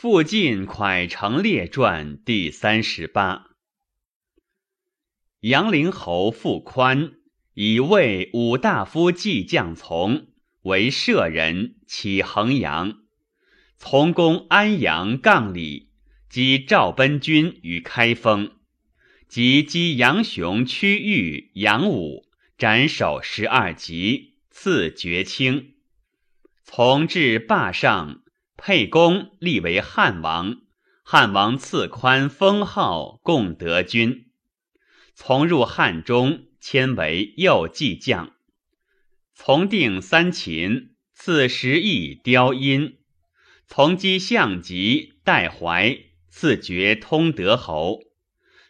附晋蒯成列传第三十八。杨陵侯傅宽以为武大夫季将从为舍人，起衡阳。从攻安阳杠里，击赵奔军于开封，及击杨雄屈豫杨武，斩首十二级，赐爵卿。从至霸上。沛公立为汉王，汉王赐宽封号共德君。从入汉中，迁为右骑将。从定三秦，赐十邑雕阴。从击项籍代怀，赐爵通德侯。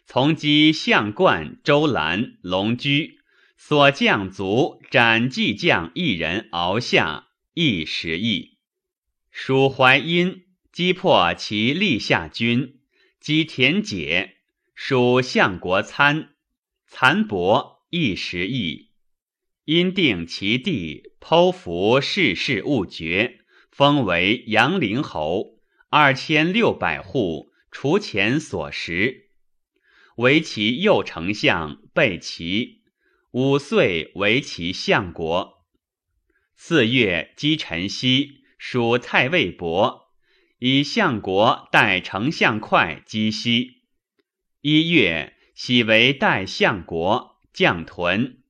从击项冠周兰龙驹，所将卒斩骑将一人，敖下亦十邑。蜀淮阴击破其立下军，击田解，蜀相国参残伯一时邑，因定其地，剖服世事勿绝，封为阳陵侯，二千六百户，除前所食。为其右丞相，备齐五岁为其相国。四月击陈豨。属蔡魏伯，以相国代丞相会击西。一月，喜为代相国将屯。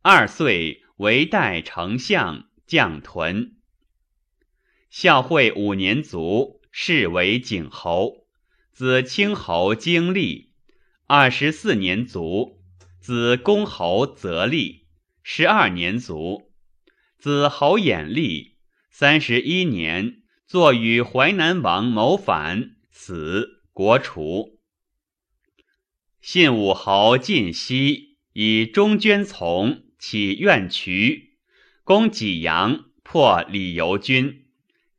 二岁为代丞相将屯。孝惠五年卒，谥为景侯。子清侯经历。二十四年卒，子公侯则立。十二年卒，子侯衍立。三十一年，作与淮南王谋反，死，国除。信武侯晋西以中捐从起苑渠，攻济阳，破李由军，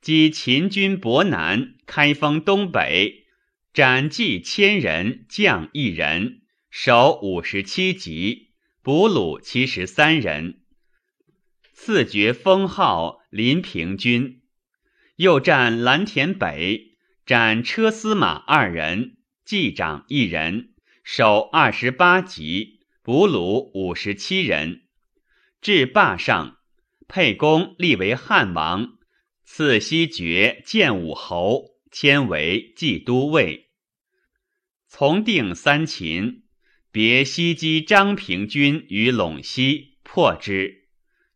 击秦军博南，开封东北，斩计千人，将一人，守五十七级，俘虏七十三人。赐爵封号临平君，又战蓝田北，斩车司马二人，骑长一人，守二十八级，俘虏五十七人。至霸上，沛公立为汉王，赐西爵建武侯，迁为冀都尉。从定三秦，别西击张平军于陇西，破之。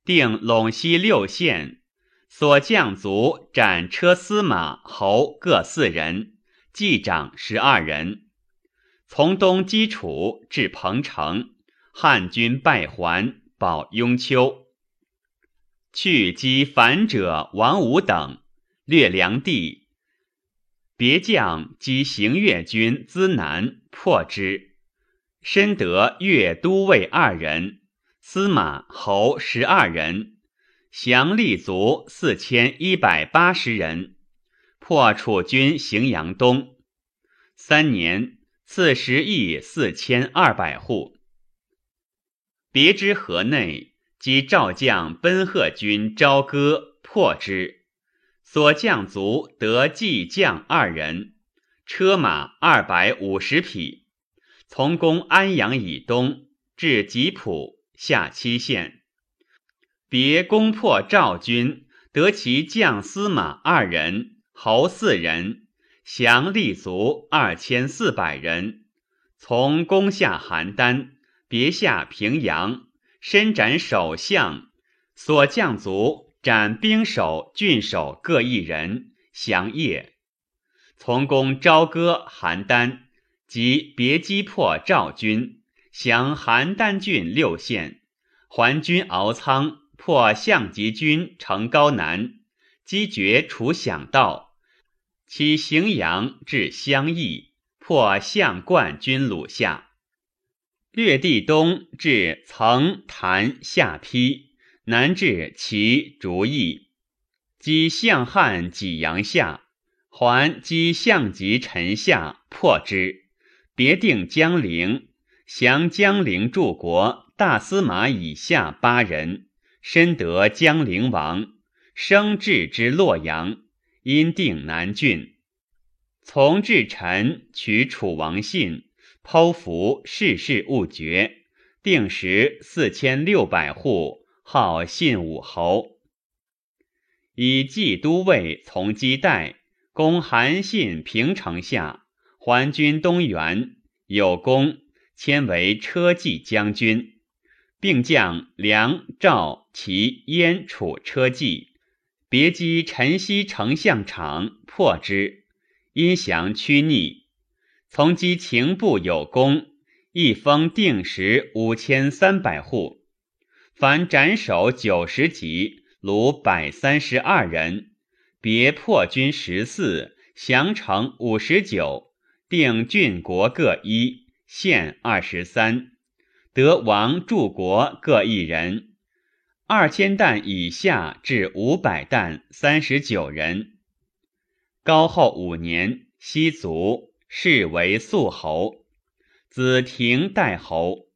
定陇西六县，所将卒斩车司马侯各四人，计长十二人。从东击楚，至彭城，汉军败还，保雍丘。去击反者王武等，略梁地。别将击行越军资南，破之，深得越都尉二人。司马侯十二人，降立卒四千一百八十人，破楚军荥阳东。三年，赐十邑四千二百户。别之河内，击赵将奔贺军朝歌，破之，所将卒得骑将二人，车马二百五十匹，从攻安阳以东，至吉浦。下七县，别攻破赵军，得其将司马二人，侯四人，降立卒二千四百人。从攻下邯郸，别下平阳，伸斩首相，所将卒斩兵守、郡守各一人，降业。从攻朝歌、邯郸，即别击破赵军。降邯郸郡六县，还军敖仓，破项籍军城高南，击绝楚响道，起荥阳至襄邑，破项冠军鲁下，略地东至曾谭下邳，南至齐竹邑，击项汉济阳下，还击项籍陈下，破之，别定江陵。降江陵柱国大司马以下八人，深得江陵王，生至之洛阳，因定南郡。从至臣取楚王信，剖符世事勿绝，定时四千六百户，号信武侯。以冀都尉从基代，攻韩信平城下，还军东原，有功，迁为车骑将军。并将梁、赵、齐、燕、楚车骑，别击陈豨丞相场，破之。因降屈逆，从击秦部有功，一封定时五千三百户。凡斩首九十级，虏百三十二人。别破军十四，降城五十九，定郡国各一，县二十三。得王柱国各一人，二千担以下至五百担三十九人。高后五年，西卒，是为肃侯，子廷代侯。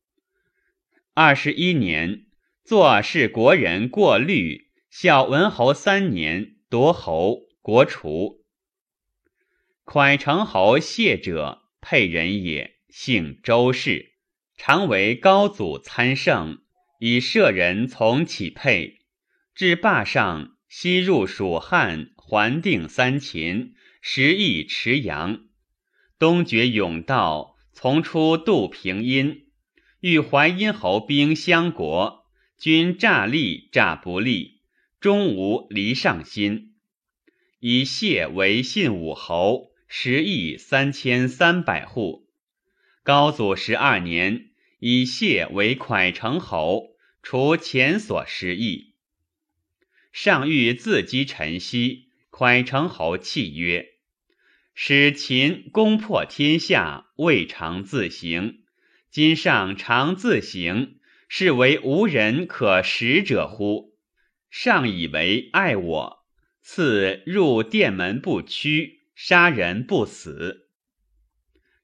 二十一年，坐是国人过律，孝文侯三年，夺侯，国除。蒯成侯谢者，沛人也，姓周氏。常为高祖参圣，以舍人从起配。至霸上，西入蜀汉，还定三秦，时邑池阳。东绝甬道，从出渡平阴，遇淮阴侯兵相国，君诈立诈不立，终无离上心。以谢为信武侯，时邑三千三百户。高祖十二年。以谢为蒯成侯，除前所失意。上欲自击陈豨，蒯成侯泣曰：“使秦攻破天下，未尝自行。今上常自行，是为无人可使者乎？上以为爱我，赐入殿门不屈，杀人不死。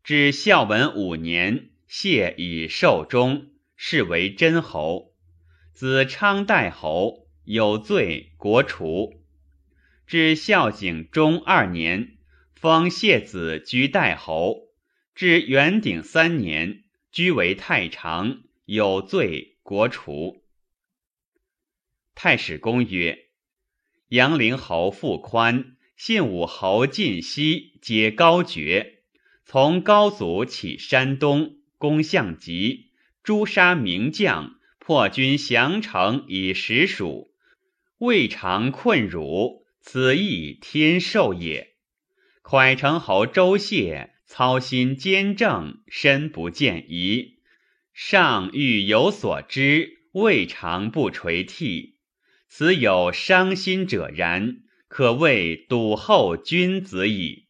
至孝文五年。”谢以寿终，是为真侯。子昌代侯，有罪，国除。至孝景中二年，封谢子居代侯。至元鼎三年，居为太常，有罪，国除。太史公曰：阳陵侯傅宽、信武侯晋西，皆高爵，从高祖起山东。攻项籍，诛杀名将，破军降城以实蜀，未尝困辱，此亦天授也。蒯成侯周谢操心兼政，身不见疑，上欲有所知，未尝不垂涕。此有伤心者然，可谓笃厚君子矣。